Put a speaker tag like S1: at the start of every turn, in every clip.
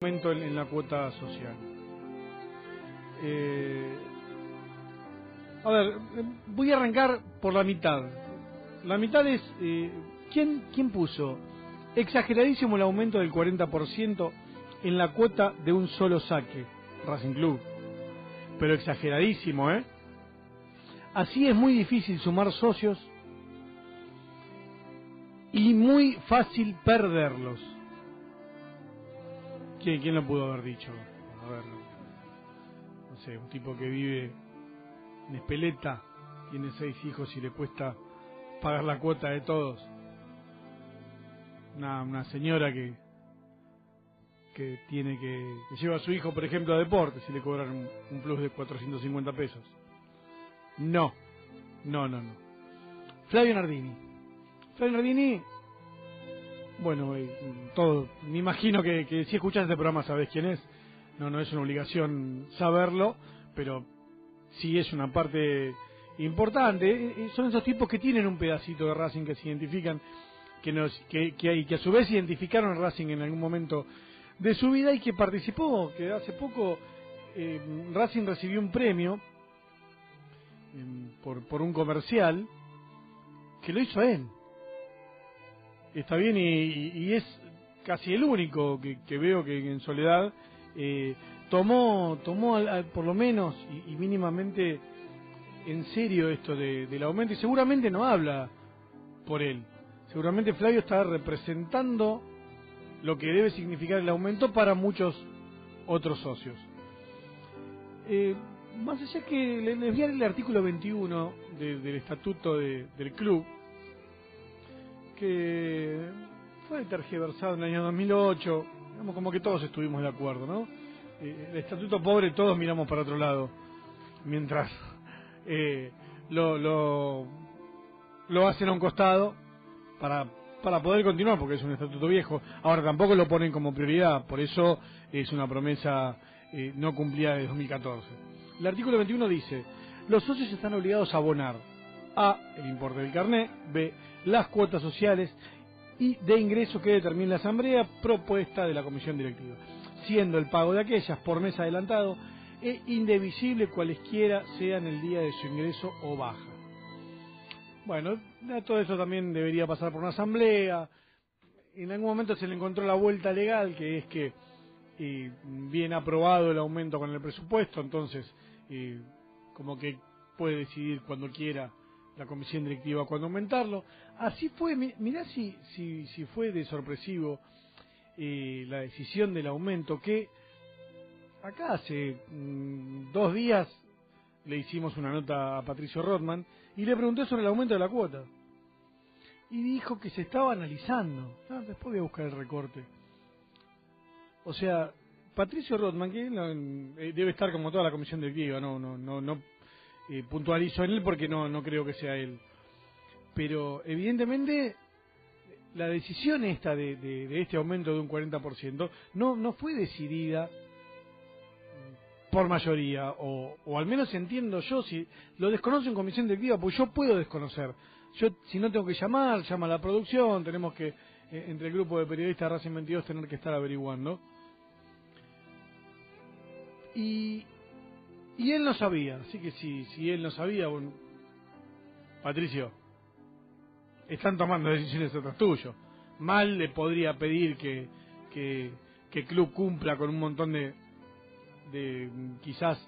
S1: aumento en, la cuota social. Eh, a ver, voy a arrancar por la mitad. La mitad es, eh, ¿quién, ¿quién puso exageradísimo el aumento del 40% en la cuota de un solo saque? Racing Club. Pero exageradísimo, ¿eh? Así es muy difícil sumar socios y muy fácil perderlos. ¿Quién, quién lo pudo haber dicho? A ver, no sé, un tipo que vive en Espeleta, tiene seis hijos y le cuesta pagar la cuota de todos. Una, una señora que que tiene que, que lleva a su hijo, por ejemplo, a deportes y le cobran un, un plus de 450 pesos. No, no, no, no. Flavio Nardini. Flavio Nardini, bueno, eh, todo, me imagino que, que si escuchas este programa sabes quién es. No, no es una obligación saberlo, pero sí es una parte importante. Eh, eh, Son esos tipos que tienen un pedacito de Racing que se identifican, que nos, que, que, hay- que a su vez identificaron Racing en algún momento de su vida y que participó, que hace poco eh, Racing recibió un premio em, por, por un comercial que lo hizo él. Está bien y, y- es casi el único que, que veo que en soledad eh, tomó, tomó al- por lo menos y, mínimamente en serio esto de- del aumento y seguramente no habla por él. Seguramente Flavio está representando lo que debe significar el aumento para muchos otros socios. Eh, más allá que le- les voy a leer el artículo 21 de- del estatuto de- del club, que fue tergiversado en el año 2008, digamos como que todos estuvimos de acuerdo, ¿no? Eh, el estatuto pobre todos miramos para otro lado, mientras eh, lo, lo, lo hacen a un costado para, para poder continuar, porque es un estatuto viejo. Ahora tampoco lo ponen como prioridad, por eso es una promesa eh, no cumplida de 2014. El artículo 21 dice, los socios están obligados a abonar A, el importe del carné, B, las cuotas sociales y de ingreso que determine la asamblea propuesta de la comisión directiva, siendo el pago de aquellas por mes adelantado e indivisible cualesquiera sean el día de su ingreso o baja. Bueno, todo eso también debería pasar por una asamblea. En algún momento se le encontró la vuelta legal, que es que eh, bien aprobado el aumento con el presupuesto, entonces como que puede decidir cuando quiera la comisión directiva cuándo aumentarlo. Así fue, mi- mirá si, si, si fue de sorpresivo eh, la decisión del aumento, que acá hace mm, dos días le hicimos una nota a Patricio Rothman y le pregunté sobre el aumento de la cuota. Y dijo que se estaba analizando. Ah, después voy a buscar el recorte. O sea, Patricio Rothman, que eh, debe estar como toda la comisión directiva, no, no, no, no eh, puntualizo en él porque no, no creo que sea él. Pero evidentemente la decisión esta de, de- este aumento de un 40% no, no fue decidida por mayoría, o, o al menos entiendo yo, si lo desconozco en comisión directiva, pues yo puedo desconocer. Yo, si no tengo que llamar, llama a la producción, tenemos que, eh, entre el grupo de periodistas Racing 22, tener que estar averiguando. Y, y él no sabía, así que si, si él no sabía, bueno, Patricio, están tomando decisiones atrás tuyo. Mal le podría pedir que, que, que club cumpla con un montón de, de quizás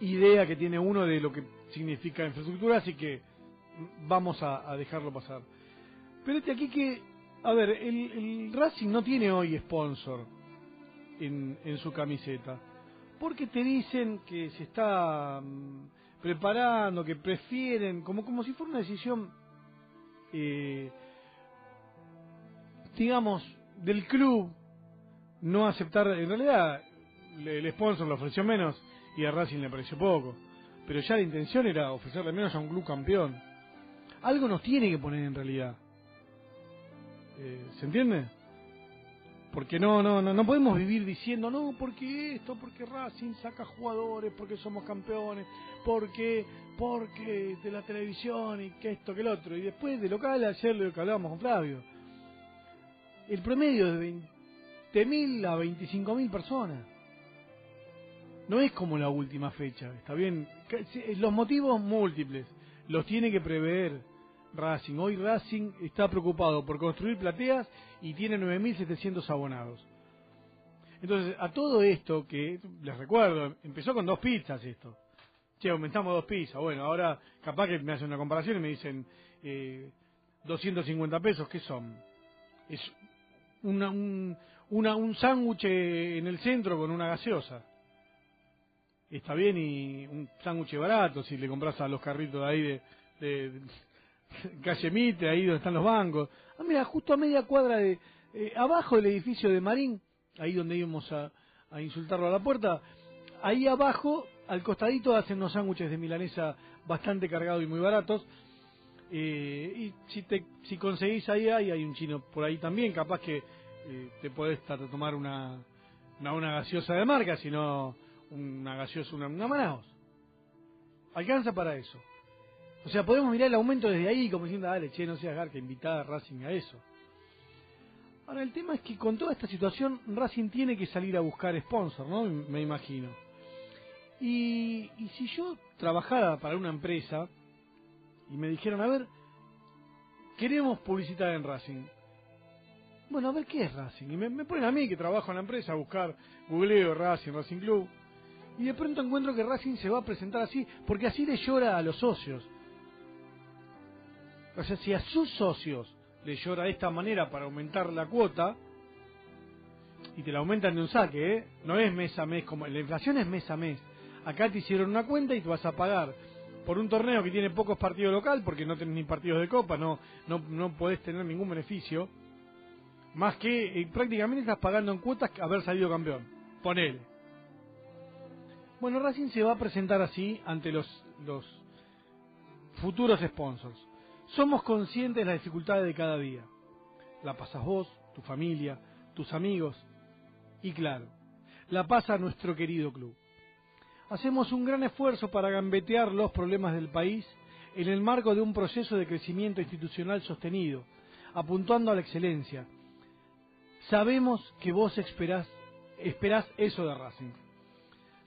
S1: idea que tiene uno de lo que significa infraestructura, así que vamos a, a dejarlo pasar. Pero este aquí que, a ver, el, el Racing no tiene hoy sponsor en, en su camiseta, porque te dicen que se está mm, preparando, que prefieren, como, como si fuera una decisión, eh, digamos, del club no aceptar, en realidad el sponsor le ofreció menos y a Racing le pareció poco. Pero ya la intención era ofrecerle menos a un club campeón. Algo nos tiene que poner en realidad. Eh, ¿Se entiende? Porque no, no, no, no podemos vivir diciendo, no, porque esto, porque Racing saca jugadores, porque somos campeones, porque, porque de la televisión y que esto, que el otro. Y después de local, ayer lo que hablábamos con Flavio. El promedio de 20 20.000 a 25.000 personas. No es como la última fecha, está bien. Los motivos múltiples los tiene que prever Racing. Hoy Racing está preocupado por construir plateas y tiene 9.700 abonados. Entonces, a todo esto que, les recuerdo, empezó con dos pizzas esto. Che, aumentamos dos pizzas. Bueno, ahora capaz que me hacen una comparación y me dicen eh, 250 pesos, ¿qué son? Es una, un, una, un sándwich en el centro con una gaseosa. Está bien y un sándwich barato si le compras a los carritos de ahí de, de, calle Mitre, ahí donde están los bancos. Ah, mira, justo a media cuadra de, eh, abajo del edificio de Marín, ahí donde íbamos a, insultarlo a la puerta, ahí abajo, al costadito, hacen unos sándwiches de milanesa bastante cargados y muy baratos. Eh, y si te si conseguís ahí, ahí hay un chino por ahí también, capaz que eh, te podés tomar una, una, una gaseosa de marca, sino una gaseosa, una, una Manaos. Alcanza para eso. O sea, podemos mirar el aumento desde ahí como diciendo, dale, che, no seas garca, invitar a Racing a eso. Ahora, el tema es que con toda esta situación, Racing tiene que salir a buscar sponsor, ¿no? Me imagino. Y, y si yo trabajara para una empresa y me dijeron, a ver, queremos publicitar en Racing. Bueno, a ver qué es Racing. Y me, me ponen a mí que trabajo en la empresa a buscar, googleo Racing, Racing Club. Y de pronto encuentro que Racing se va a presentar así, porque así le llora a los socios. O sea, si a sus socios le llora de esta manera para aumentar la cuota, y te la aumentan de un saque, ¿eh? no es mes a mes, como la inflación es mes a mes. Acá te hicieron una cuenta y te vas a pagar por un torneo que tiene pocos partidos local, porque no tenés ni partidos de copa, no, no, no podés tener ningún beneficio, más que eh, prácticamente estás pagando en cuotas haber salido campeón. Ponele. Bueno, Racing se va a presentar así ante los, los futuros sponsors. Somos conscientes de las dificultades de cada día. La pasas vos, tu familia, tus amigos y claro, la pasa nuestro querido club. Hacemos un gran esfuerzo para gambetear los problemas del país en el marco de un proceso de crecimiento institucional sostenido, apuntando a la excelencia. Sabemos que vos esperás, esperás eso de Racing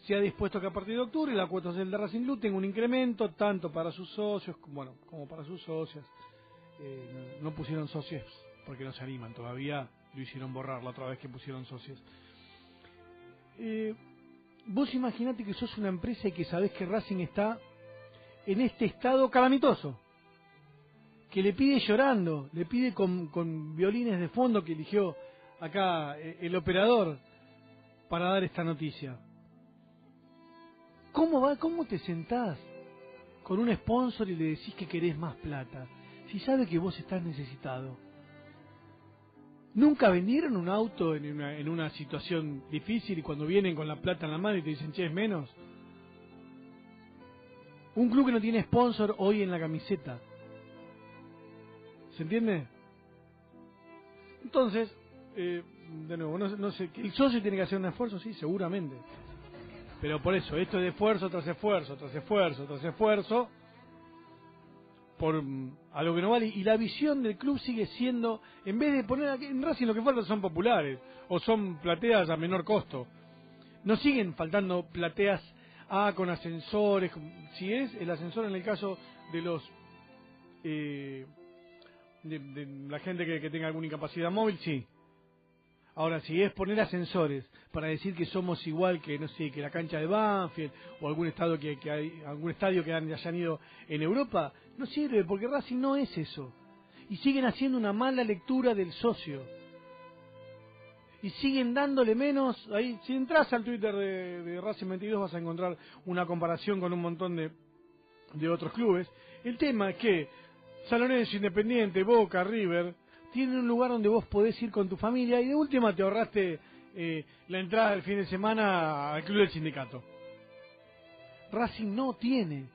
S1: se ha dispuesto que a partir de octubre la cuota del de Racing Club tenga un incremento tanto para sus socios bueno como para sus socias. Eh, no, pusieron socios porque no se animan todavía lo hicieron borrar la otra vez que pusieron socios. Eh, vos imaginate que sos una empresa y que sabés que Racing está en este estado calamitoso que le pide llorando le pide con, con violines de fondo que eligió acá eh, el operador para dar esta noticia ¿Cómo va? ¿Cómo te sentás con un sponsor y le decís que querés más plata? Si sabe que vos estás necesitado. ¿Nunca vendieron un auto en una, en una situación difícil y cuando vienen con la plata en la mano y te dicen, che, es menos? Un club que no tiene sponsor hoy en la camiseta. ¿Se entiende? Entonces, eh, de nuevo, no, no sé, ¿el socio tiene que hacer un esfuerzo? Sí, seguramente. Pero por eso, esto de esfuerzo tras esfuerzo, tras esfuerzo, tras esfuerzo, por mm, algo que no vale. Y la visión del club sigue siendo, en vez de poner en Racing lo que falta son populares, o son plateas a menor costo. No siguen faltando plateas A con ascensores, si es el ascensor en el caso de los... Eh, de, la gente que, que tenga alguna incapacidad móvil, sí. Ahora, si es poner ascensores para decir que somos igual que, no sé, que la cancha de Banfield o algún estadio que, algún estadio que hayan ido en Europa, no sirve, porque Racing no es eso. Y siguen haciendo una mala lectura del socio. Y siguen dándole menos, ahí, si entras al Twitter de, Racing 22 vas a encontrar una comparación con un montón de, de otros clubes. El tema es que Salonense, Independiente, Boca, River, tiene un lugar donde vos podés ir con tu familia y de última te ahorraste eh, la entrada del fin de semana al club del sindicato. Racing no tiene.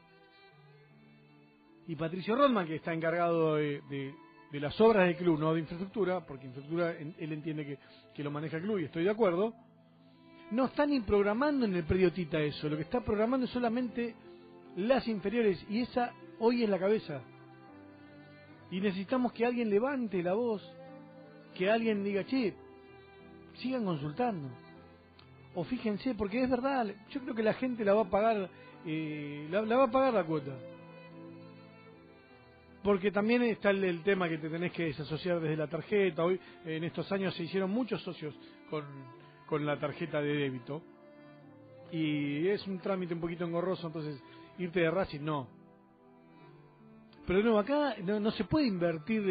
S1: Y Patricio Rodman, que está encargado de, las obras del club, no de infraestructura, porque infraestructura él entiende que, que lo maneja el club y estoy de acuerdo, no está ni programando en el predio eso, lo que está programando es solamente las inferiores y esa hoy es la cabeza. Y necesitamos que alguien levante la voz, que alguien diga, che, sigan consultando. O fíjense, porque es verdad, yo creo que la gente la va a pagar, eh, la, va a pagar la cuota. Porque también está el, tema que te tenés que desasociar desde la tarjeta. Hoy, en estos años, se hicieron muchos socios con, con la tarjeta de débito. Y es un trámite un poquito engorroso, entonces irte de Racing no, pero no, acá no, se puede invertir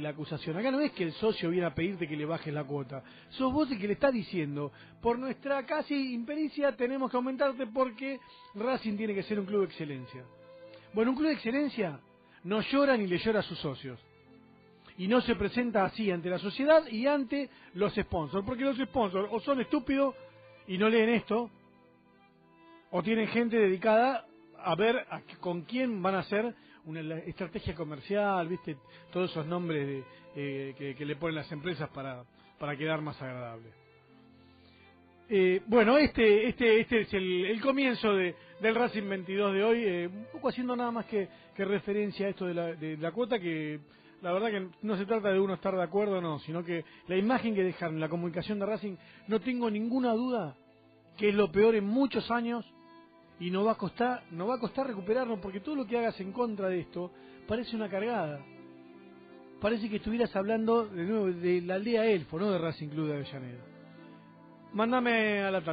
S1: la acusación. Acá no es que el socio viene a pedirte que le bajes la cuota. Sos vos el que le está diciendo, por nuestra casi impericia tenemos que aumentarte porque Racing tiene que ser un club de excelencia. Bueno, un club de excelencia no llora ni le llora a sus socios. Y no se presenta así ante la sociedad y ante los sponsors. Porque los sponsors o son estúpidos y no leen esto, o tienen gente dedicada a ver con quién van a hacer una estrategia comercial, viste, todos esos nombres eh, que, le ponen las empresas para, para quedar más agradable. Eh, bueno, este, este, este es el, comienzo de, del Racing 22 de hoy, eh, un poco haciendo nada más que, referencia a esto de la, de la cuota, que la verdad que no se trata de uno estar de acuerdo no, sino que la imagen que dejan, la comunicación de Racing, no tengo ninguna duda que es lo peor en muchos años y no va a costar no va a costar recuperarlo porque todo lo que hagas en contra de esto parece una cargada. Parece que estuvieras hablando de nuevo de la aldea elfo no de Racing Club de Avellaneda. Mándame a la